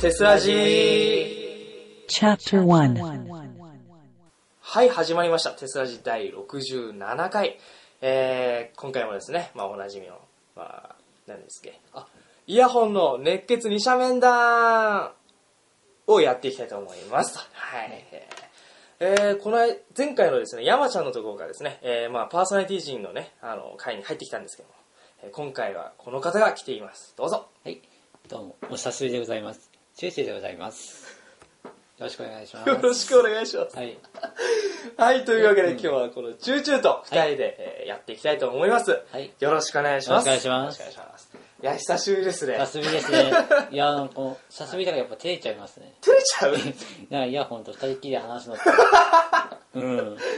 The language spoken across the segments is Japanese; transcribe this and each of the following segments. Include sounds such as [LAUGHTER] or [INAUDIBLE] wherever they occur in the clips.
テスラジー Chapter 1はい、始まりました。テスラジ第67回。えー、今回もですね、まあおなじみの、まあ、何ですっけ。あ、イヤホンの熱血二者面談をやっていきたいと思います。はい。えー、この前回のですね、山ちゃんのところからですね、えー、まあパーソナリティ陣のね、あの、会に入ってきたんですけども、えー今回はこの方が来ています。どうぞ。はい、どうも、お久しぶりでございます。チューチューでございます。よろしくお願いします。よろしくお願いします。はい、はい、というわけで今日はこのチューチューと二人で、えーやっていきたいと思います。はいよろしくお願いします。よろしくお願いしますよろしくお願いします。いや、久しぶりですね。久しぶりですね。[LAUGHS] いや、なんか、久しぶりだからやっぱ照れちゃいますね。照れちゃう？[LAUGHS] なんかイヤホンと二人っきりで話すのって。[LAUGHS] うん。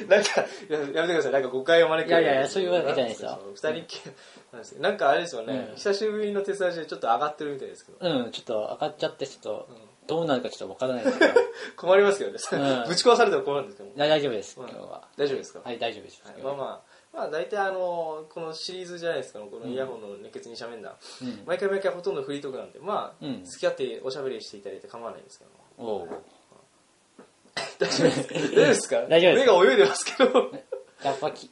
なんか、いややめてください。なんか誤解を招く。いやいやいやそういうわけじゃないですよ二人っきりなんなんかあれですよね、うん久しぶりの手伝いでちょっと上がってるみたいですけど。うん、ちょっと上がっちゃって、ちょっと、どうなるかちょっとわからないですけど。い困りますけどね。うんぶち壊されても困るんですけど大丈夫です、うん今日は。大丈夫ですか？はい、大丈夫です。はいまあまあ、まあ大体あの、このシリーズじゃないですか、このイヤホンの熱血二者面談。うん。毎回毎回ほとんどフリートークなんで、まあ、うん付き合っておしゃべりしていただいて構わないんですけども。おう大丈夫です大丈夫ですか？大丈夫です [LAUGHS] 目が泳いでますけど。やっぱき、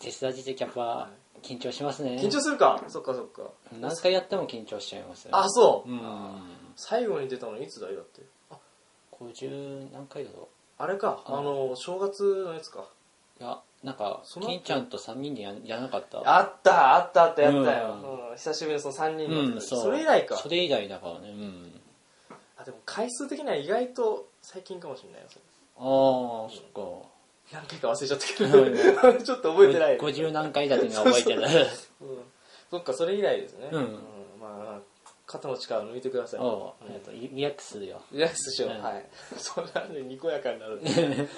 テスラジでキャパ、緊張しますね。緊張するか？そっかそっか。何回やっても緊張しちゃいますね。あ、そう。うん。最後に出たのいつだいだって？あ、50何回だろあれか。あの、正月のやつか。ういやなんかその金ちゃんと3人でややらなかった？あった、あったあった、やったよ。ううん。久しぶりにその3人のやつ、うんそう。それ以来か。そ。れ以来だからねうん。あ、でも回数的には意外と最近かもしれないよ。それ。ああそ何回か忘れちゃったけど。[LAUGHS] ちょっと覚えてない。っか50何回だっていうのは覚えてる。[LAUGHS] うん。そっか、それ以来ですね。うん。まあ、肩の力を抜いてください。おう。ありがとうリリラックスするよ。リラックスしよ。う、うん。はい。[LAUGHS] そんなんでにこやかになるんで、[LAUGHS]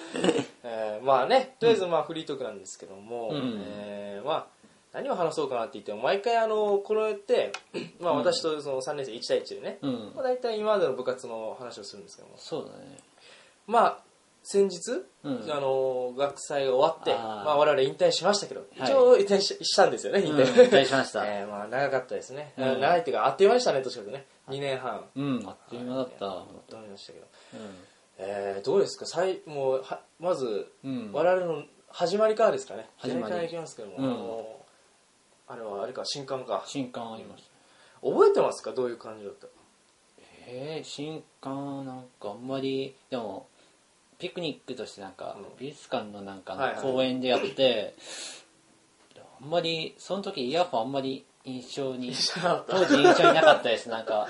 えーまあねとりあえずまあフリートークなんですけども、うん。えーまあ何を話そうかなって言っても毎回あのこのやって、[LAUGHS] まあ、私とその3年生1対1でね、うん。まあ、大体今までの部活の話をするんですけども。そうだね。まあ先日、うん。あの学祭が終わってあー。まあ、我々引退しましたけどはい。一応引退ししたんですよね引うん退、引退しました。[LAUGHS] えーまあ、長かったですね、うん。長いっていうかあっという間でしたねどっちかというとね。2年半。うんあっという間だった。あっという間でしたけど。うえー、どうですか？最もうはまず、んうん。我々の始まりからですかね。始まり。からいきますけども、うん。あのあれはあれか新刊か。新刊ありました。覚えてますか？どういう感じだった？へえ新刊なんかあんまりでもピクニックとしてなんかうん。美術館のなんか公園でやってあんまりその時イヤホンあんまり印象に当時印象になかったですなんか、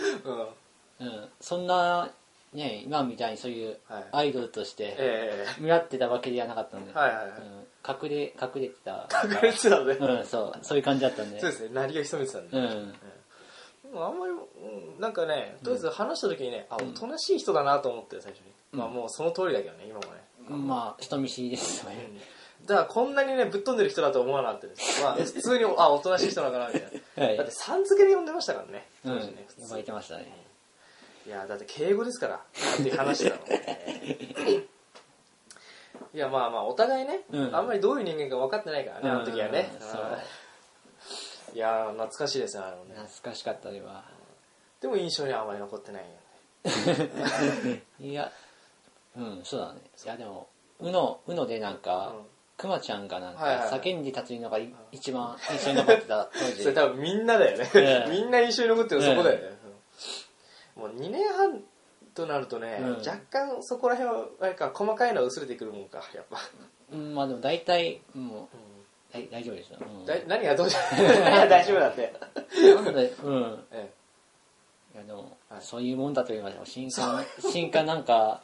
うん。うん、そんなね今みたいにそういうはい。アイドルとしてえ見合ってたわけではなかったんで、はいはいはい。うん、隠れ隠れてた。え隠れてたのね、うんそう。そういう感じだったんで。そうですね。鳴りが潜めてたんで、うん。でもあんまり、うんなんかねとりあえず話した時にね、あおとなしい人だなと思って最初に、まあもうその通りだけどね今もね、まあ。人見知りですよね。だからこんなにねぶっ飛んでる人だと思わなかったです、[LAUGHS] まあ、普通にあおとなしい人なのかなみたいな。[LAUGHS] はい。だってさん付けで呼んでましたからね当うん。時ね、てましたね。いやだって敬語ですからっていう話だろ [LAUGHS] いやまあまあお互いね、うん。あんまりどういう人間か分かってないからね、あの時はね、いいやー懐かしいですねあのね。懐かしかったでは。でも印象にはあまり残ってないよね。いやうんそうだね。いやでもうのうのでなんか、うん。くまちゃんがなんかはいはいはい。叫んで立つのがい一番印象に残ってた [LAUGHS] 当時。それ多分みんなだよね、ええみんな印象に残ってるのそこだよね、もう2年半となるとね、うん。若干そこら辺はあれか細かいのは薄れてくるもんかやっぱ、うんまあでも大体もう大大丈夫ですよ、うん、だい何がどうじゃ？[LAUGHS] 大丈夫だって、なんでうん。えいやでも、はい。そういうもんだと言いましょう新刊 [LAUGHS] 新刊なんか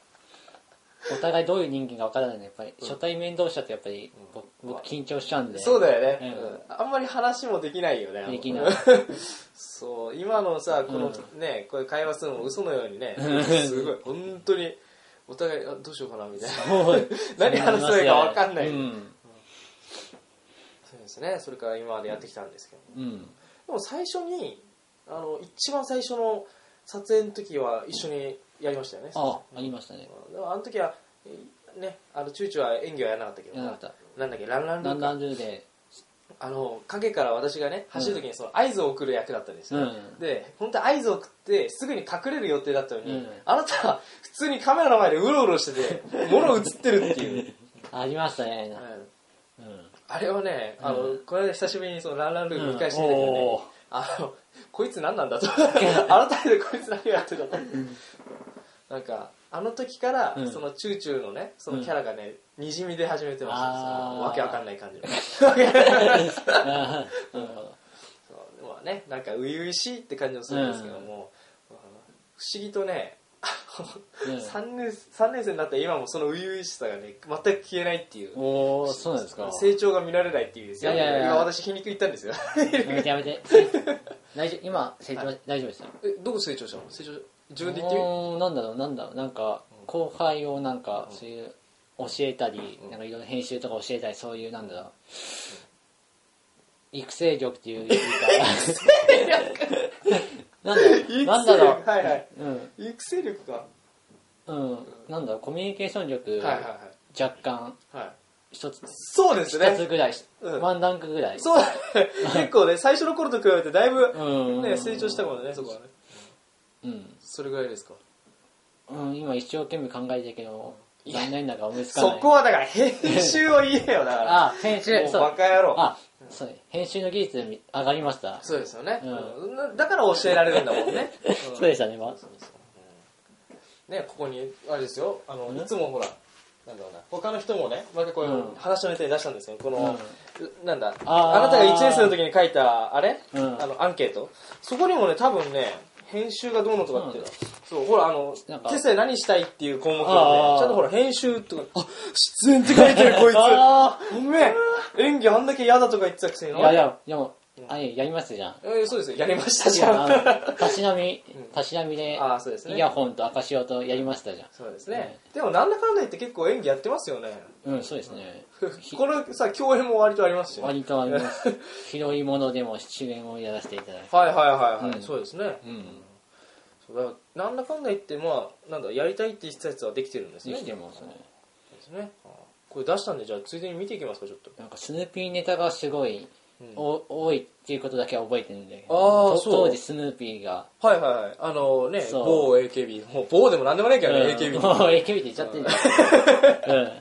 お互いどういう人間かわからないのでやっぱり初対面同士だとやっぱり僕,、僕緊張しちゃうんで。えそうだよね、うん。うんあんまり話もできないよねできない。[LAUGHS] そう今のさこの、うねこういう会話するのも嘘のようにねすごい本当にお互いあどうしようかなみたいな。[LAUGHS] 何話せばいいか分かんない、うん。そうですね。それから今までやってきたんですけど。うん。でも最初にあの一番最初の撮影の時は一緒にやりましたよね。あありましたね。でもあの時はえねあのチューチューは演技はやらなかった。けどななんだっけランランルランランルーで。あの影から私がね走る時にその合図を送る役だったんですよ、うん。で本当は合図を送ってすぐに隠れる予定だったのに、うん。あなたは普通にカメラの前でうろうろしてて [LAUGHS] 物映ってるっていう、ありましたね。うんうん。あれはねあの、うこの。間久しぶりにそのランランルール見返してみたけどね、あのこいつ何なん。だと改めてこいつ何をやってたとなんかあの時から、うん。そのチューチューのねそのキャラがね、にじみ出始めてましたわけわかんない感じの。そうまあねなん。か初々しいって感じもするん。ですけども、まあ不思議とねうん。3年三年生になった今もその初々しさがね全く消えないっていうおー、そうなん。ですか。成長が見られないっていうん。ですよいやいやいや今私皮肉言ったん。ですよやめてやめて。大丈夫、今、成長、大丈夫ですよ。えどこ成長したの成長自分で言ってなんだろう、なんだろう、なんか、後輩をなんか、そういう、教えたり、なんかいろいろ編集とか教えたり、そういう、なんだろう、育成力っていうか、[LAUGHS] なんだろう、なんだろう、はいはい。うん、育成力か。うん、なんだろう、コミュニケーション力、若干、はい。一つ、そうです一つねぐらい、うん。ワンランクぐらい。そう。[LAUGHS] 結構ね最初の頃と比べてだいぶうん、ね成長したもんねそこはねうん、それぐらいですか？うん、今一生懸命考えてるけど、残念ながら思いつかない。そこはだから編集を言えよだから。あ、編集、もうそう。バカ野郎。あ、そうね。編集の技術み上がりました。そうですよね、うん。うんだから教えられるんだもんね、[LAUGHS] うん。そうでしたね、まねここにあれですよ。あのうん？いつもほらなんだろうな。他の人もねまたこういううん。話のネタに出したんですよ。この、なんだあー。あなたが1年生の時に書いたあれ、うん。あのアンケート。そこにもね多分ね編集がどうのとかってそうほらあのなんかテストで何したい？っていう項目がね。ちゃんとほら編集とか。あ出演って書いてる [LAUGHS] こいつ。あごめん。演技あんだけ嫌だとか言ってたくせにいやいや、でも、あれ、やりますじゃん。えーそうですよ。やりましたいや、じゃんたしなみ、たしなみで、ああそうですね。イヤホンと赤潮とやりましたじゃん。そうですね、でもなんだかんだ言って結構演技やってますよね。うん、そうですね。[LAUGHS] これさ共演も割とありますしね。割とあります。[LAUGHS] 広いものでも出演をやらせていただいて。はいはいはいはい、うん。そうですね。うん。そうだからなんだかんだ言ってまあなんだやりたいって言ってたやつはできてるんですねできてますね。そうですね。あこれ出したんでじゃあついでに見ていきますかちょっと。なんかスヌーピーネタがすごい、お多いっていうことだけは覚えてるんで。あーとそう。当時スヌーピーが、はいはいはい。あのねそう。某 AKB もう某でもなんでもないけどね、うん。AKB もう AKB って言っちゃってるじゃん。うん。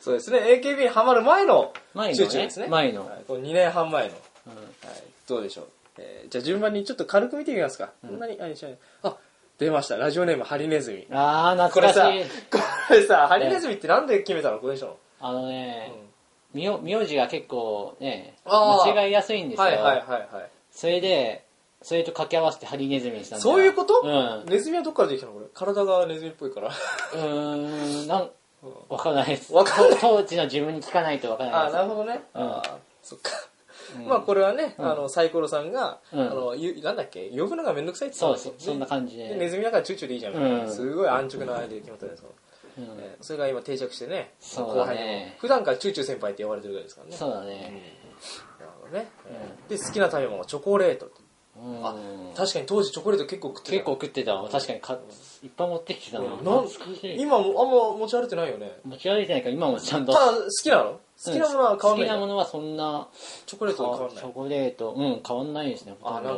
そうですね。AKB にハマる前の前のね。チューチューですね。前の。はい、こ2年半前の、うん。はい、どうでしょう、えーじゃあ順番にちょっと軽く見てみますか、こん。なにあれしないあ出ました。ラジオネームハリネズミ。あー、これさ懐かしい。これさハリネズミってなんで決めたの？これでしょあのね、名名字が結構ね、間違いやすいんですよ。はいはいはいはい。それで、それと掛け合わせてハリネズミにしたんだよ。そういうこと、うん。ネズミはどっからできたの？これ。体がネズミっぽいから。うーん、なん、わからないです。わかんない。当時の自分に聞かないとわからないあです。なるほどね、うん。そっか、うんまあこれはね、あのサイコロさんが、うん。あのゆなんだっけ？呼ぶのがめんどくさいって言そうそ、ってたそんな感じで。でネズミだからチューチューでいいじゃん。すごい安直なアイデアで決まったんですそれが今定着してねそうだね。後輩の。普段からチューチュー先輩って呼ばれてるぐらいですからねそうだね。なるほどね、で好きな食べ物チョコレートうん。あ確かに当時チョコレート結構食ってた結構食ってたわ。確かにか、いっぱい持ってきてたな。なん今もあんま持ち歩いてないよね。持ち歩いてないから今もちゃんと。ただ好きなの？好きなものは変わんない好きなものはそんな、チョコレートは変わんない。チョコレート、うん、変わんないですね。あなんだ。あ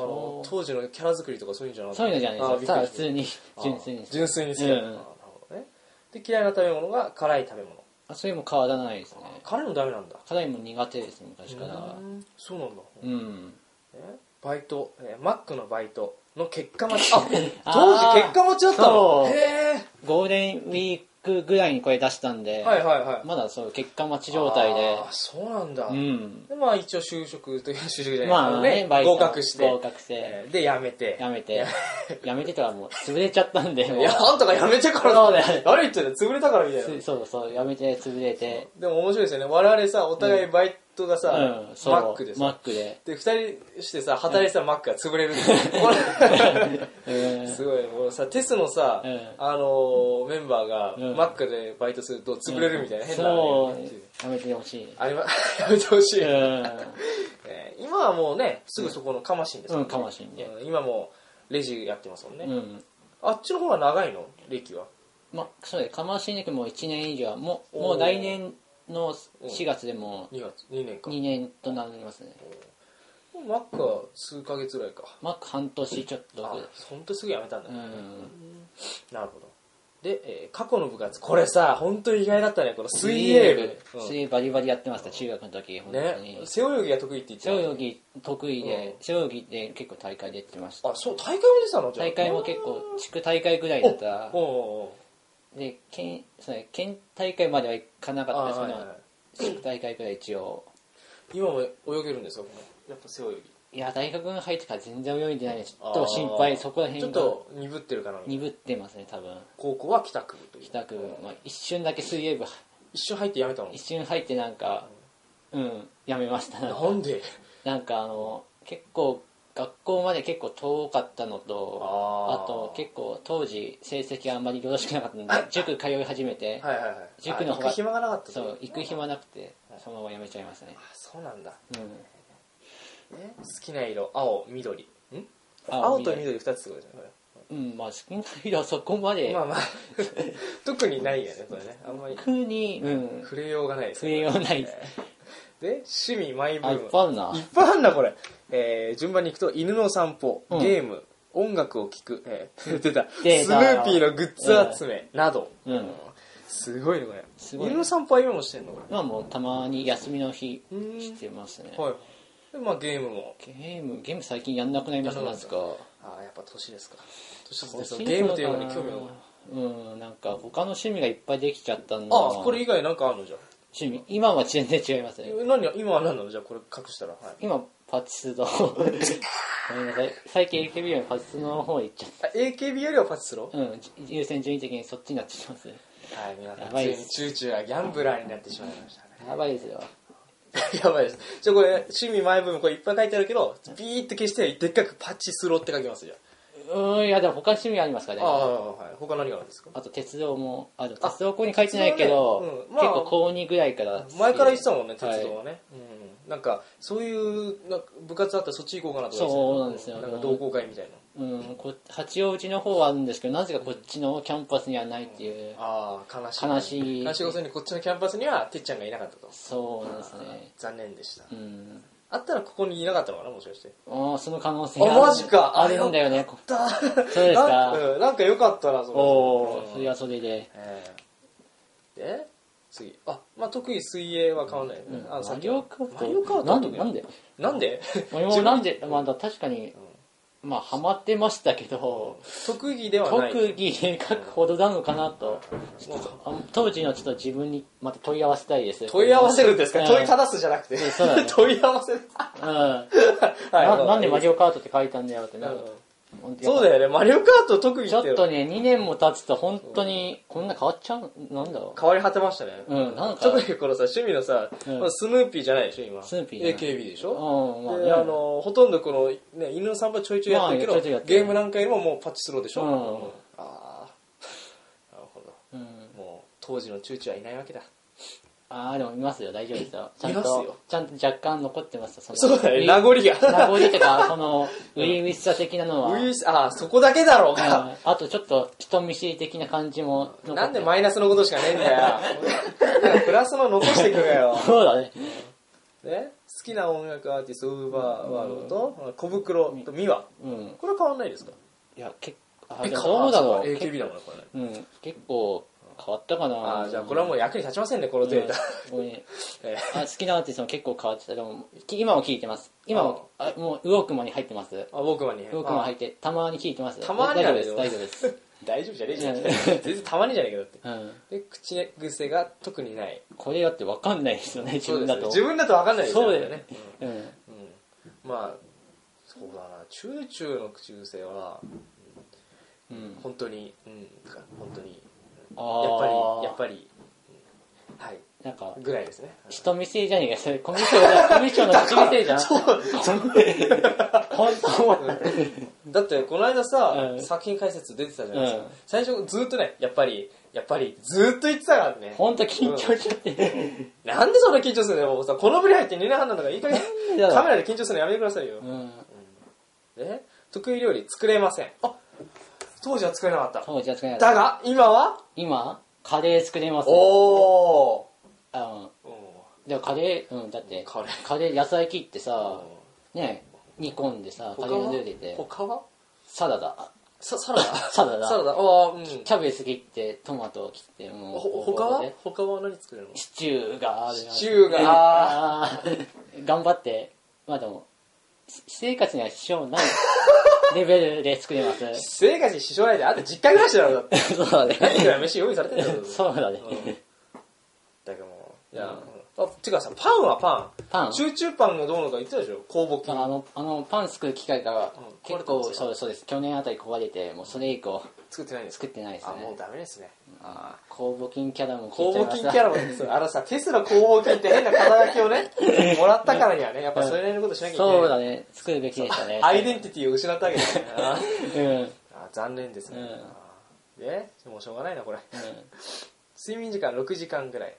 の当時のキャラ作りとかそういうんじゃなかった？そういうのじゃないあですた。だ普通に、純粋に。純粋に好きうん。なるほどね。で嫌いな食べ物が辛い食べ物。あそれも変わらないですね。辛いのダメなんだ。辛いも苦手ですね、昔から。うんそうなんだ、うん。えバイト、えーマックのバイトの結果待ち。あ当時結果待ちだったの？へゴールデンウィークぐらいにこれ出したんで、えはいはいはい。まだそう、結果待ち状態で。あー、そうなんだ、うん。でまあ一応就職という就職じゃないまあね、合格して。合格して、えーで辞めて。やめて、[LAUGHS] やめて。とかもう潰れちゃったんで、いやあんたが辞めてから。だよ誰言ってん潰れたからみたいな。つそうそう、やめて潰れて、でも面白いですよね。我々さお互いバイトがさ、うん、そう、マックでさ。マックで。で二人してさ働いてたマックが潰れるこう。ん。れ [LAUGHS] すごい。もうさテスのさ、うん。あのーメンバーがうん。マックでバイトすると潰れるみたいな変な、そう、やめてほしい。ありま [LAUGHS] やめてほしい、うん。えー今はもうねすぐそこのカマシンですもん。ねうんカマシンで。うん。今もうレジやってますもんね、うん。あっちの方が長いの？歴は？ま、そうです。かましにくも1年以上。は、もう、もう来年の4月でも2月。2年か。2年となりますね。マックは数ヶ月ぐらいか。マック半年ちょっとあ本当すぐ辞めたんだね、うん。なるほど。で、えー過去の部活。これさ本当に意外だったね。この水泳部、うん。水泳バリバリやってました中学の時本当に、ね背泳ぎが得意って言ってた。背泳ぎ得意で、背泳ぎで結構大会出てました。あそう大会も出てたの？じゃあ。大会も結構地区大会ぐらいだった。おおおで県それ県大会まではいかなかったですけど、あはいはい地区大会ぐらい一応。今も泳げるんですかやっぱ背泳ぎ。いや大学に入ってから全然泳いでないです。ちょっと心配そこら辺ちょっと鈍ってるかな鈍ってますね多分。高校は帰宅部という。帰宅、まあ、一瞬だけ水泳部。一瞬入ってやめたの一瞬入ってなんかうんやめました。なんかなんで？なんかあの結構学校まで結構遠かったのとあと結構当時成績あんまりよろしくなかったので [LAUGHS] 塾通い始めて、はいはいはい。塾の方があ行く暇がなかったそう行く暇なくてそのままやめちゃいましたね。あそうなんだ、うん。ね、好きな色青緑。ん？青青と緑。2つってことですねこうんまあ好きな色はそこまで。れまあまあ。[LAUGHS] 特にないよねこれね。あんまり。特にうん。触れようがないです触れようない。ですで趣味マイブーム。っぱいあるな。いっぱいあんなこれ、えー順番にいくと犬の散歩、うん。ゲーム音楽を聴く、えー [LAUGHS] 出た。出たスヌーピーのグッズ集め、など、うん。すごいねこれ。すごい犬の散歩は今もしてんの？こまあもうたまに休みの日うんしてますね。れはい。でまあゲームも。ゲームゲーム最近やんなくなりましたなんですか。ああやっぱ年ですか。年ですね。そうゲームというのに興味がうん。なんか他の趣味がいっぱいできちゃったんだ。あこれ以外なんかあるのじゃ趣味。今は全然違いますね。あ何今は何なの？じゃあこれ隠したら。はい。今パチスロごめんなさい。最近 AKB よりパチスロの方へ行っちゃっあ AKB よりはパチスロたうん優先順位的にそっちになってしまいます。はい皆さんやばいついにチューチューがギャンブラーになってしまいましたね。やばいですよ。やばいです。じゃあこれ、趣味前部分これいっぱい書いてあるけど、ビーって消して、でっかくパチスロって書きますじゃうーんいやでも他趣味ありますからあ。あねあ、はい。他何があるんですか？あと鉄道もある鉄道ここに書いてないけど、鉄道ね。うん。まあ結構高2ぐらいから前から言ってたもんね、鉄はい道はね。うん。なんか、そういうなんか部活あったらそっち行こうかなとかそうなんですよ。なんか同好会みたいな。うん、こ八王子の方はあるんですけどなぜかこっちのキャンパスにはないっていう。ああ、悲しい。悲しい。悲しい。ことにこっちのキャンパスには、てっちゃんがいなかったと。そうなんですね。残念でした。うん。あったらここにいなかったのかな、もしかして。ああその可能性あがマジか。あるんだよね。だ [LAUGHS] そうですか。なんうんなんか良かったな、それ。おおうんそれはそれで。ええ。で次。あまあ特に水泳は変わんないよね、あカート。マリオカートなんでなんで？なんで？なんで？まあ確かにまあハマってましたけど特技ではない。特技で書くほどなのかなと。ちょっとあ当時のちょっと自分にまた問い合わせたいです。問い合わせるんですか、うん。問いただすじゃなくて、ね [LAUGHS] 問い合わせる。うん。[LAUGHS] はい。ななんでマリオ、オカートって書いたんだよってなる。うんそうだよね。マリオカート特技ちょっとね2年も経つと本当にこんな変わっちゃうなんだろ変わり果てましたね、うんなんか。特にこのさ趣味のさ、うん。まあスヌーピーじゃないでしょ今。スヌーピー AKB でしょ、ううんまあであのほとんどこの、ね、犬の散歩ちょいちょいやってるけど、ゲームなんかよりももうパチスロでしょ、うん。ああなるほど。うん。もう当時のチューチューはいないわけだああでも見ますよ。大丈夫ですよ。ちゃんとちゃんと若干残ってますよその。そうだね。ウィ名残が。名残とかそのウィウィスさ的なのは。ウイスああそこだけだろううが、ん。あとちょっと人見知り的な感じも残ってなんでマイナスのことしかねえんだよ。[LAUGHS] プラスの残してくれよ、そうだね。ね、好きな音楽アーティストウーバーワールドと小袋とミワ。うん。これは変わんないですか？いや結構あえでもどうだろう。AKB だもんねこれね。うん。結構変わったかな。ああじゃあこれはもう役に立ちませんねこのデータ、[LAUGHS] 好きなアーティストも結構変わってた。でもき今も聴いてます。今もあもうウォークマンに入ってます？ウーあ僕はに。ォークマン入ってたまに聴いてます。たまに大丈夫です大丈夫です。[LAUGHS] 大丈夫じゃねえじゃん。うん。全然たまにじゃねえけどって。うん。で口癖が特にない。これだって分かんないですよね自分だと。ね自分だと分かんないですよそうだよね。うん。うん、うん。まあそうだな。チューチューの口癖はうん。本当にうん。本当にあやっぱりーやっぱり。うんはい。なんかぐらいですね。人見知りじゃねえか。それコミュ障だ。[LAUGHS] コミュ障の口癖じゃん。本当思っただ。ってこの間さ、うん。作品解説出てたじゃないですか、うん。最初ずっとねやっぱりやっぱりずっと言ってたからね。本当緊張しちゃってなんでそんな緊張するのよさこのぶり入って2年半なんだからいい加減。カメラで緊張するのやめてくださいよ、うん。え？得意料理作れません。あ当時は作れなかった。そうじゃあ使えないだが今は？今カレー作れますおおあのでもカレー、うん、だって、カレー。カレー野菜切ってさ、ね、煮込んでさ、カレーのルー入れて、他は？サラダ、さサラダ？[LAUGHS] サラダ。サラダ。ああうん。キャベツ切って、トマト切って、もう、ほ他は？で。他は何作れるの？シチューがあるなシチューが？あー。[LAUGHS] 頑張って、まあでも、私生活には支障ない [LAUGHS] レベルで作れます。生活に支障ないであんた実家暮らしだろだってそうだね。何か飯用意されてんだよそうだね。うんだけどもういや、あてかさパンはパン。パン？チューチューパンがどうのか言ってたでしょ？酵母菌。あの、あの、パン作る機械がうん。結構、壊れてますそうそうです。去年あたり壊れて、もうそれ以降作ってないんですか作ってないですあもうね。ダメですね。あ酵母菌キャラも酵母菌キャラもそうあのさテスラ酵母菌って変な肩書きをね [LAUGHS] もらったからにはねやっぱそれなりのことしなきゃいけない。そうだね。作るべきでしたね。アイデンティティを失ったわけですねあうん。[LAUGHS] あ残念ですね、うん。あでもうしょうがないなこれ。うん。睡眠時間6時間ぐらい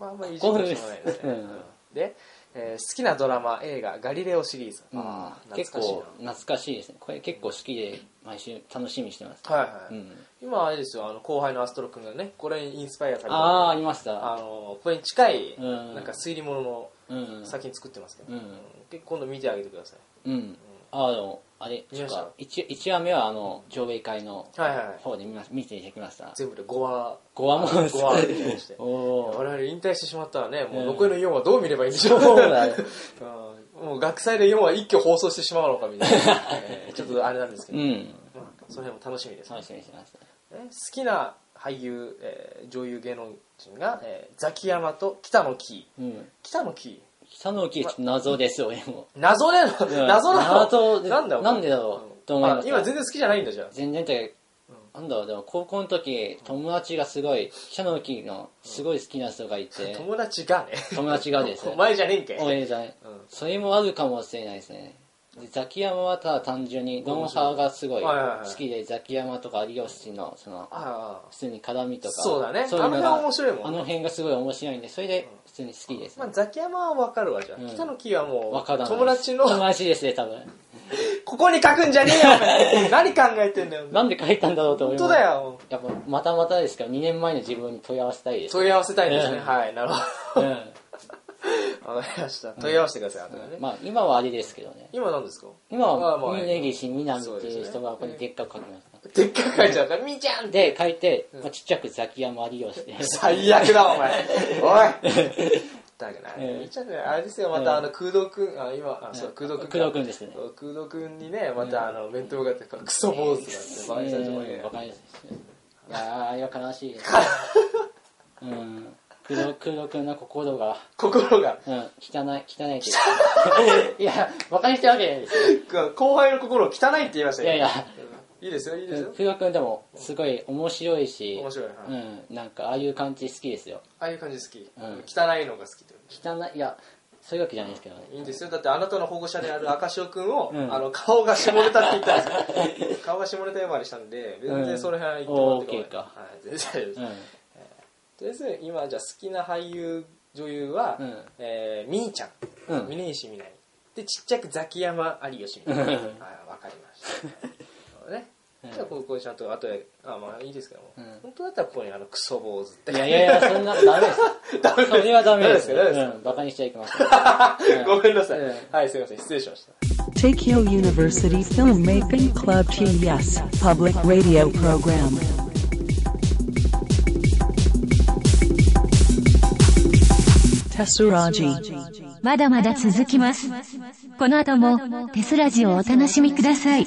あのここはあんまりいじしょうがないですね、うんうんで、えー好きなドラマ映画「ガリレオ」シリーズ、うんあー結構懐かしいですね。これ結構好きで毎週楽しみにしてます。なはいはい、うん。今あれですよあの後輩のアストロ君がねこれにインスパイアされてああ、ありました。あのこれに近い、うんなんか推理物のうん。作品作ってますけど、うん結構今度見てあげてくださいうん。あの、あれ、見ました。か一一話目はあの、上映会のはいはい。はい方で見ま見てきました。全部で5話5話もです。5話見てまして。[LAUGHS] おお。我々引退してしまったらねもううん残りの4話どう見ればいいんでしょう。そうだね [LAUGHS] うん。もう学祭で4話一挙放送してしまうのかみたいな、え [LAUGHS] ーちょっとあれなんですけど、うん。まあ、その辺も楽しみです、ね楽しみにしてました。好きな俳優、えー女優芸能人が、えーザキヤマと北野キーうん。北野キ北の木謎です、俺も。ー謎で謎なの？謎でなんだろなんでだろう？と思いましたあ今全然好きじゃないんだじゃあ。全然って、なんだろう、でも高校の時、友達がすごい、北の木のすごい好きな人がいて、[LAUGHS] 友達がね。友達がです。[LAUGHS] お前じゃねえんけ俺じゃないうん。それもあるかもしれないですね。でザキヤマはただ単純に、ドンハーがすごい好きで、ザキヤマとか有吉の、その、あ普通に絡みとか、そうだね。そういうのがあの辺面白いもんね。あの辺がすごい面白いんで、それで普通に好きですあ、まあ、ザキヤマは分かるわじゃあ、うん。北野キーはもう。友達の友達ですね、多分。[LAUGHS] ここに書くんじゃねえよ何考えてんだよ。なんで書いたんだろうと思い本ます。当だよ。やっぱ、またまたですから、2年前の自分に問い合わせたいです。問い合わせたいですね、うん。はいなるほど。うん。わかりました問い合わせてください、後でね、まあ、今はあれですけどね。今何ですか？今は、まあまあ峯岸みなみっていう人がここにでっかく書きました。でっかく書いちゃうから、みーちゃん。で、書いて、まあ、ちっちゃくザキヤマ有吉で。最悪だ、お前。[LAUGHS] おい。だけどみーちゃんね、あれですよ、またあの、空洞くん、あ、今、あ、そう、空洞くんか。工藤君ですね。空洞くんにね、またあの、弁当があって、クソ坊主があって、バカにされてもねうん。わかります。いやー、悲しい。[LAUGHS] うん。工藤、工藤君の心が、心が、うん、汚い、汚いっていう。[LAUGHS] いや、バカにしてるわけないですよ。後輩の心を汚いって言いましたよ。いやいやいいですよ、いいですよ。工藤君でも、すごい面白いし、面白い。はいうん、なんか、ああいう感じ好きですよ。ああいう感じ好き。うん汚いのが好きって汚い、いや、そういうわけじゃないですけどね。いいんですよ。だってあなたの保護者である赤潮くんを、うんあの、顔が下ネタって言ったんですよ。[LAUGHS] 顔が下ネタ呼ばわりしたんで、全然その辺は言ってもらってうん OK かはい、全然大丈夫です。うん。とりあえず、今、じゃあ好きな俳優、女優は、うんえー、みーちゃん。うん峯岸みなみ。で、ちっちゃくザキヤマ有吉みたいな。はい、わかりました。そうね。[LAUGHS] じゃあ、ここちゃんと、後で、あ、まあいいですけども。うん本当だったらここにあの、クソ坊主って。いやいやいや、そんな、ダメです。[LAUGHS] ダメですそれはダメです。ダメですかダメですか？うん、バカにしちゃいけません。[LAUGHS] ごめんなさい。うんはい、すいません。失礼しました。Tokyo University Filmmaking Club TES Public Radio Program. テスラジまだまだ続きます。この後もテスラジをお楽しみください。